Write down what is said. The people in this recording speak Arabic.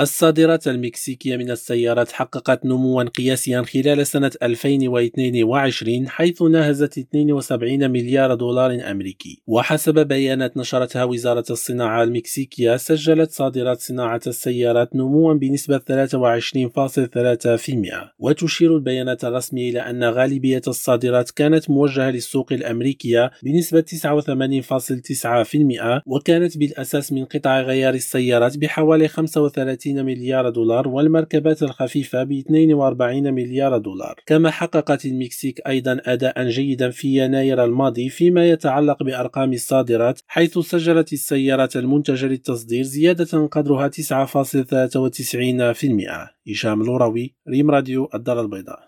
الصادرات المكسيكية من السيارات حققت نموا قياسيا خلال سنة 2022 حيث ناهزت 72 مليار دولار أمريكي. وحسب بيانات نشرتها وزارة الصناعة المكسيكية سجلت صادرات صناعة السيارات نموا بنسبة 23.3% وتشير البيانات الرسمية إلى أن غالبية الصادرات كانت موجهة للسوق الأمريكية بنسبة 89.9% وكانت بالأساس من قطع غيار السيارات بحوالي 35 مليار دولار والمركبات الخفيفة ب 42 مليار دولار. كما حققت المكسيك أيضا أداء جيدا في يناير الماضي فيما يتعلق بأرقام الصادرات حيث سجلت السيارات المنتجة للتصدير زيادة قدرها 9.93% هشام لوروي ريم راديو الدار البيضاء.